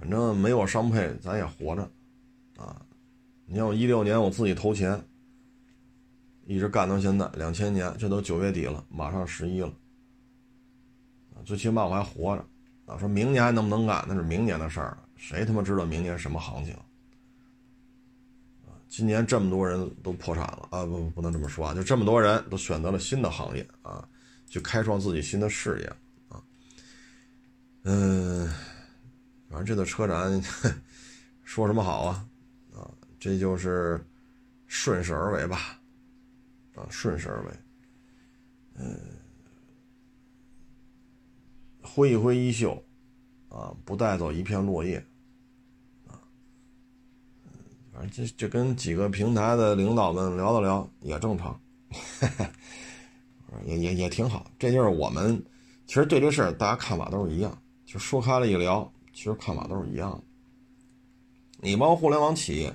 反正没有商配，咱也活着啊。你像我一六年我自己投钱，一直干到现在，两千年，这都九月底了，马上十一了最起码我还活着啊。说明年还能不能干，那是明年的事儿。谁他妈知道明年什么行情？今年这么多人都破产了啊！不，不能这么说啊！就这么多人都选择了新的行业啊，去开创自己新的事业啊。嗯，反正这次车展 说什么好啊？啊，这就是顺势而为吧，啊，顺势而为。嗯，挥一挥衣袖，啊，不带走一片落叶，啊，反正这这跟几个平台的领导们聊了聊也正常，也也也挺好。这就是我们其实对这事儿大家看法都是一样，就说开了一聊，其实看法都是一样的。你包括互联网企业，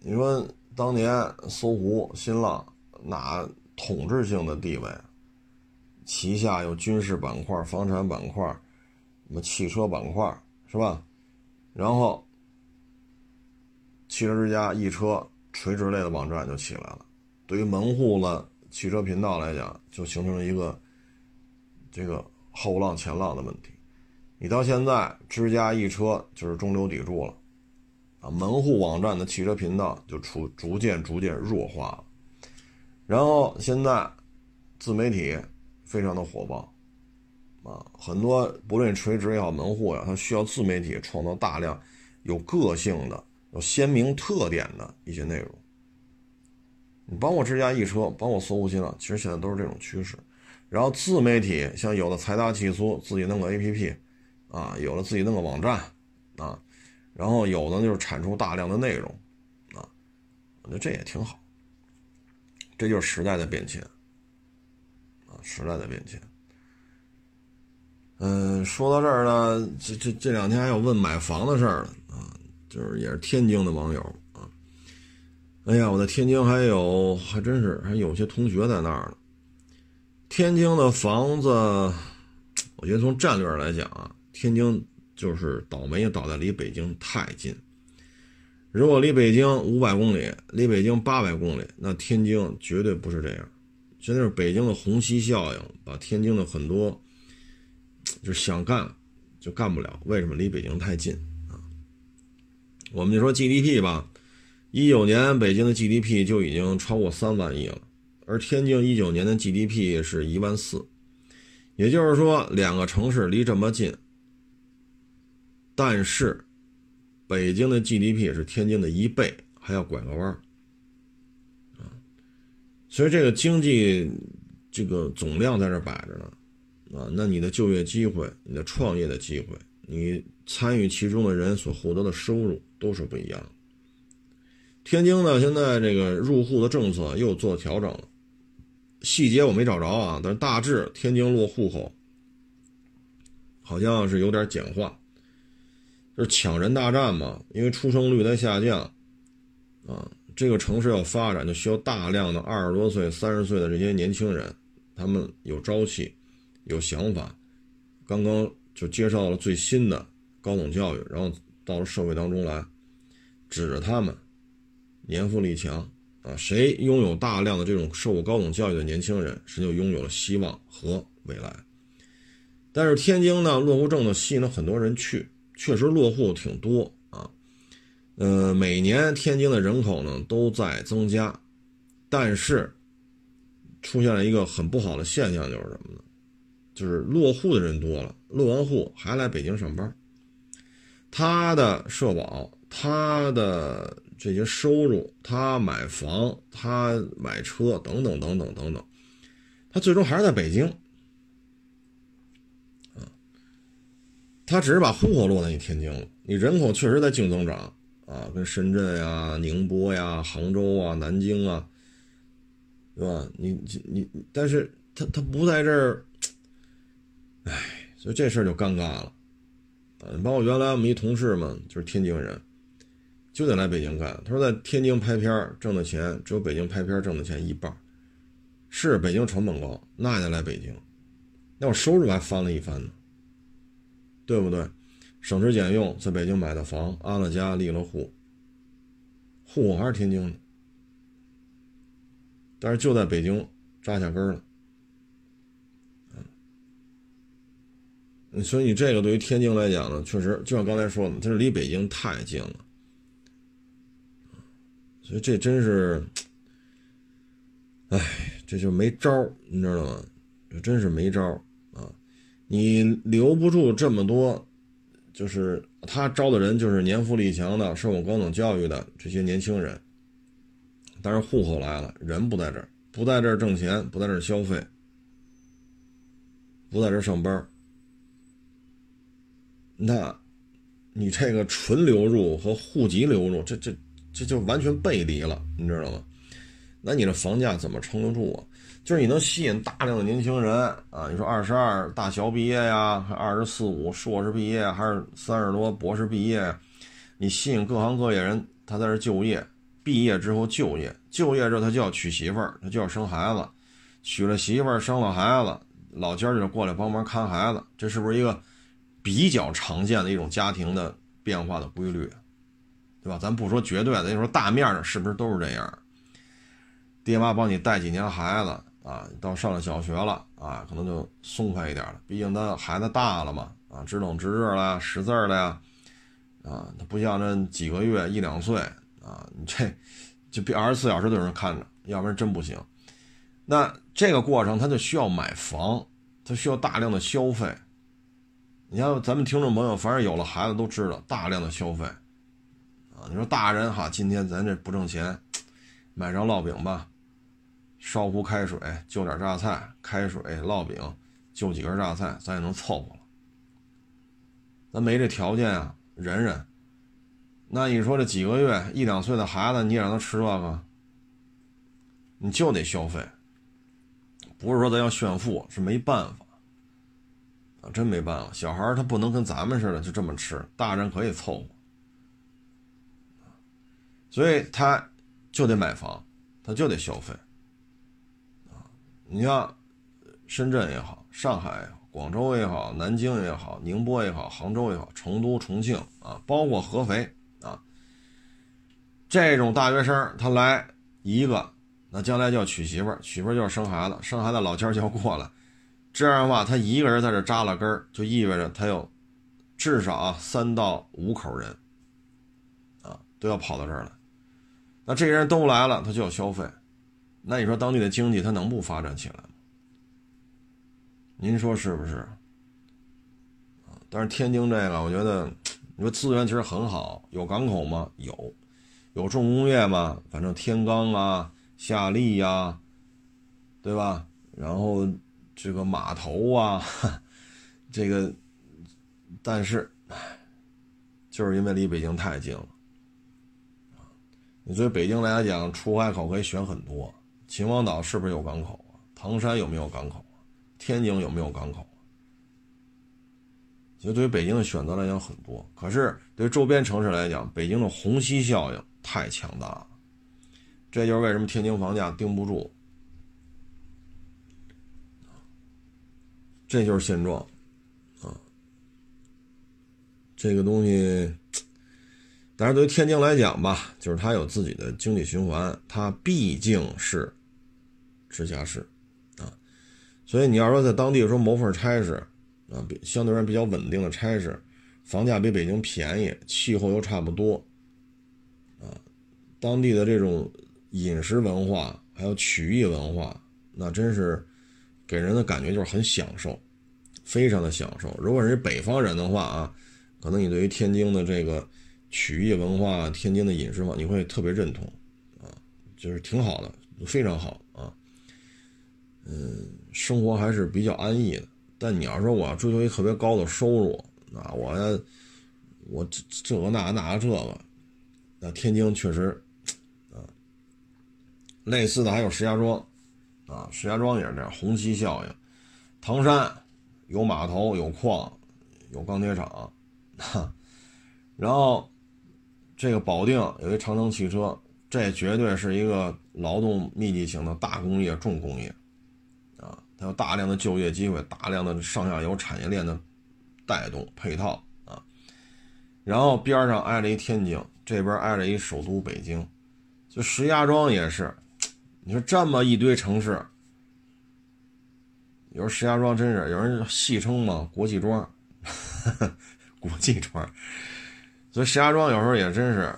你说当年搜狐、新浪。哪统治性的地位，旗下有军事板块、房产板块、什么汽车板块，是吧？然后，汽车之家、易车垂直类的网站就起来了。对于门户的汽车频道来讲，就形成了一个这个后浪前浪的问题。你到现在，之家、易车就是中流砥柱了，啊，门户网站的汽车频道就出逐渐逐渐弱化了。然后现在，自媒体非常的火爆，啊，很多不论垂直也好，门户呀，它需要自媒体创造大量有个性的、有鲜明特点的一些内容。你帮我之家易车，帮我搜狐新浪，其实现在都是这种趋势。然后自媒体像有的财大气粗，自己弄个 APP，啊，有了自己弄个网站，啊，然后有的就是产出大量的内容，啊，我觉得这也挺好。这就是时代的变迁，啊，时代的变迁。嗯，说到这儿呢，这这这两天还有问买房的事儿了啊，就是也是天津的网友啊。哎呀，我在天津还有还真是还有些同学在那儿呢。天津的房子，我觉得从战略上来讲啊，天津就是倒霉倒在离北京太近。如果离北京五百公里，离北京八百公里，那天津绝对不是这样。现在是北京的虹吸效应，把天津的很多就是想干就干不了。为什么？离北京太近啊。我们就说 GDP 吧，一九年北京的 GDP 就已经超过三万亿了，而天津一九年的 GDP 是一万四，也就是说两个城市离这么近，但是。北京的 GDP 是天津的一倍，还要拐个弯啊！所以这个经济这个总量在这摆着呢，啊，那你的就业机会、你的创业的机会、你参与其中的人所获得的收入都是不一样的。天津呢，现在这个入户的政策又做调整了，细节我没找着啊，但是大致天津落户口好像是有点简化。就是抢人大战嘛，因为出生率在下降，啊，这个城市要发展就需要大量的二十多岁、三十岁的这些年轻人，他们有朝气，有想法，刚刚就接受了最新的高等教育，然后到了社会当中来，指着他们，年富力强啊，谁拥有大量的这种受过高等教育的年轻人，谁就拥有了希望和未来。但是天津呢，落户政策吸引了很多人去。确实落户挺多啊，呃，每年天津的人口呢都在增加，但是出现了一个很不好的现象，就是什么呢？就是落户的人多了，落完户还来北京上班，他的社保、他的这些收入、他买房、他买车等等等等等等，他最终还是在北京。他只是把户口落在你天津了，你人口确实在净增长啊，跟深圳呀、宁波呀、杭州啊、南京啊，对吧？你你，但是他他不在这儿，哎，所以这事儿就尴尬了。啊，包括原来我们一同事嘛，就是天津人，就得来北京干。他说在天津拍片挣的钱只有北京拍片挣的钱一半，是北京成本高，那也得来北京，那我收入还翻了一番呢。对不对？省吃俭用在北京买的房，安了家，立了户，户口还是天津的，但是就在北京扎下根了。嗯，所以你这个对于天津来讲呢，确实就像刚才说的，它是离北京太近了，所以这真是，哎，这就没招你知道吗？这真是没招啊！你留不住这么多，就是他招的人就是年富力强的、受过高等教育的这些年轻人，但是户口来了，人不在这儿，不在这儿挣钱，不在这儿消费，不在这儿上班那，你这个纯流入和户籍流入，这这这就完全背离了，你知道吗？那你这房价怎么撑得住啊？就是你能吸引大量的年轻人啊？你说二十二大学毕业呀，还二十四五硕士毕业，还是三十多博士毕业？你吸引各行各业人，他在这就业，毕业之后就业，就业之后他就要娶媳妇儿，他就要生孩子，娶了媳妇儿生了孩子，老家就过来帮忙看孩子，这是不是一个？比较常见的一种家庭的变化的规律，对吧？咱不说绝对的，就说大面上，是不是都是这样？爹妈帮你带几年孩子啊，到上了小学了啊，可能就松快一点了。毕竟他孩子大了嘛，啊，知冷知热了，识字了呀，啊，他不像这几个月一两岁啊，你这就别二十四小时都有人看着，要不然真不行。那这个过程他就需要买房，他需要大量的消费。你像咱们听众朋友，反正有了孩子都知道，大量的消费，你说大人哈，今天咱这不挣钱，买张烙饼吧，烧壶开水，就点榨菜，开水烙饼，就几根榨菜，咱也能凑合了。咱没这条件啊，忍忍。那你说这几个月一两岁的孩子，你也让他吃这个，你就得消费，不是说咱要炫富，是没办法。啊，真没办法，小孩他不能跟咱们似的就这么吃，大人可以凑合，所以他就得买房，他就得消费。你像深圳也好，上海，广州也好，南京也好，宁波也好，杭州也好，成都、重庆啊，包括合肥啊，这种大学生他来一个，那将来就要娶媳妇儿，媳妇儿就要生孩子，生孩子老家就要过来。这样的话，他一个人在这扎了根儿，就意味着他有至少啊三到五口人啊都要跑到这儿来。那这些人都来了，他就要消费。那你说当地的经济他能不发展起来吗？您说是不是？但是天津这个，我觉得你说资源其实很好，有港口吗？有，有重工业吗？反正天钢啊、夏利呀，对吧？然后。这个码头啊，这个，但是，就是因为离北京太近了，你对北京来讲，出海口可以选很多。秦皇岛是不是有港口啊？唐山有没有港口啊？天津有没有港口啊？所以对于北京的选择来讲很多，可是对于周边城市来讲，北京的虹吸效应太强大了。这就是为什么天津房价盯不住。这就是现状，啊，这个东西，但是对于天津来讲吧，就是它有自己的经济循环，它毕竟是直辖市，啊，所以你要说在当地说谋份差事，啊，比相对而言比较稳定的差事，房价比北京便宜，气候又差不多，啊，当地的这种饮食文化还有曲艺文化，那真是。给人的感觉就是很享受，非常的享受。如果是北方人的话啊，可能你对于天津的这个曲艺文化、天津的饮食文化，你会特别认同，啊，就是挺好的，非常好啊。嗯，生活还是比较安逸的。但你要说我要追求一特别高的收入啊，我我这这个那那这个，那天津确实啊，类似的还有石家庄。啊，石家庄也是这样，虹吸效应。唐山有码头，有矿，有钢铁厂，哈。然后这个保定有一长城汽车，这绝对是一个劳动密集型的大工业、重工业，啊，它有大量的就业机会，大量的上下游产业链的带动配套啊。然后边上挨着一天津，这边挨着一首都北京，就石家庄也是。你说这么一堆城市，有时石家庄真是有人戏称嘛，国际庄，国际庄。所以石家庄有时候也真是，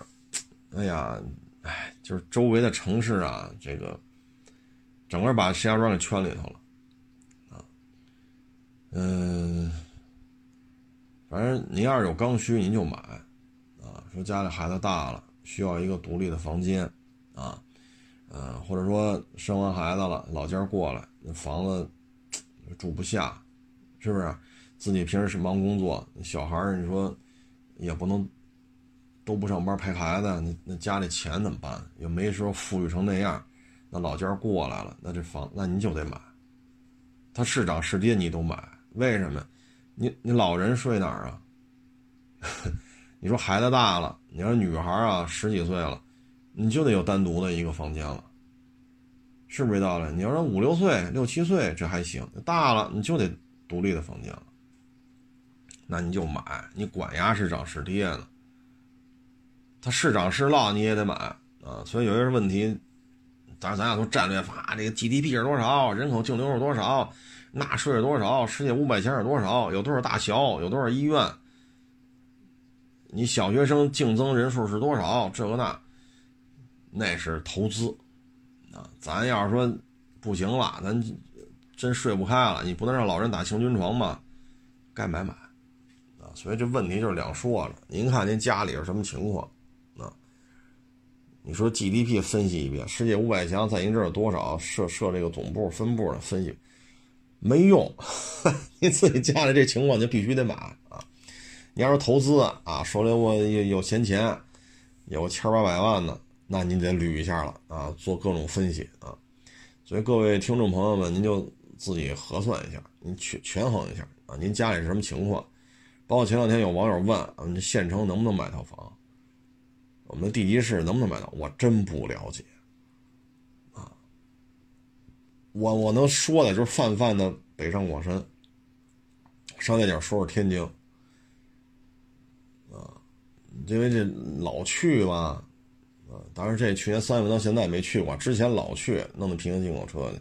哎呀，哎，就是周围的城市啊，这个整个把石家庄给圈里头了，啊，嗯，反正您要是有刚需，您就买，啊，说家里孩子大了，需要一个独立的房间，啊，呃，或者说生完孩子了，老家过来，房子 住不下，是不是？自己平时是忙工作，小孩你说也不能都不上班陪孩子，那那家里钱怎么办？又没说富裕成那样，那老家过来了，那这房那你就得买，它是涨是跌你都买，为什么？你你老人睡哪儿啊？你说孩子大了，你说女孩啊十几岁了，你就得有单独的一个房间了，是不是这道理？你要说五六岁、六七岁这还行，大了你就得独立的房间了。那你就买，你管牙是涨是跌呢？它是涨是落你也得买啊。所以有些问题，咱咱俩说战略法，这个 GDP 是多少，人口净流入多少，纳税是多少，世界五百强是多少，有多少大学，有多少医院，你小学生净增人数是多少，这个那，那是投资啊。咱要是说不行了，咱真睡不开了，你不能让老人打行军床吧？该买买啊。所以这问题就是两说了。您看您家里是什么情况？你说 GDP 分析一遍，世界五百强在您这儿有多少？设设这个总部、分部的分析没用。您自己家里这情况就必须得买啊。你要是投资啊，手里我有有闲钱，有千八百万的，那您得捋一下了啊，做各种分析啊。所以各位听众朋友们，您就自己核算一下，您权权衡一下啊，您家里是什么情况？包括前两天有网友问，我们这县城能不能买套房？我们的地级市能不能买到？我真不了解，啊，我我能说的就是泛泛的北上广深，商业点说说天津，啊，因为这老去吧，啊，当然这去年三月份到现在没去过，之前老去弄的平行进口车去，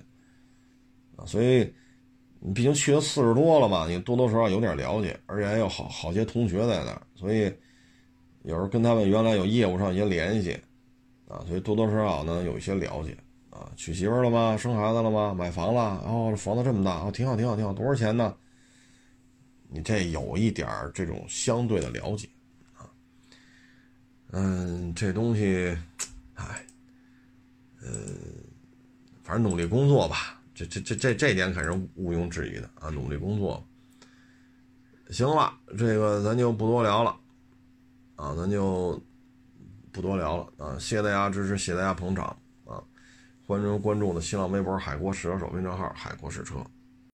啊，所以。你毕竟去了四十多了吧，你多多少少有点了解，而且还有好好些同学在那儿，所以有时候跟他们原来有业务上一些联系，啊，所以多多少少呢有一些了解，啊，娶媳妇了吗？生孩子了吗？买房了？哦，房子这么大，哦，挺好，挺好，挺好，多少钱呢？你这有一点这种相对的了解，啊，嗯，这东西，哎，呃，反正努力工作吧。这这这这这点可是毋庸置疑的啊！努力工作，行了，这个咱就不多聊了，啊，咱就不多聊了啊！谢谢大家支持，谢谢大家捧场啊！欢迎关注我的新浪微博“海阔试车手”微信号“海阔试车”。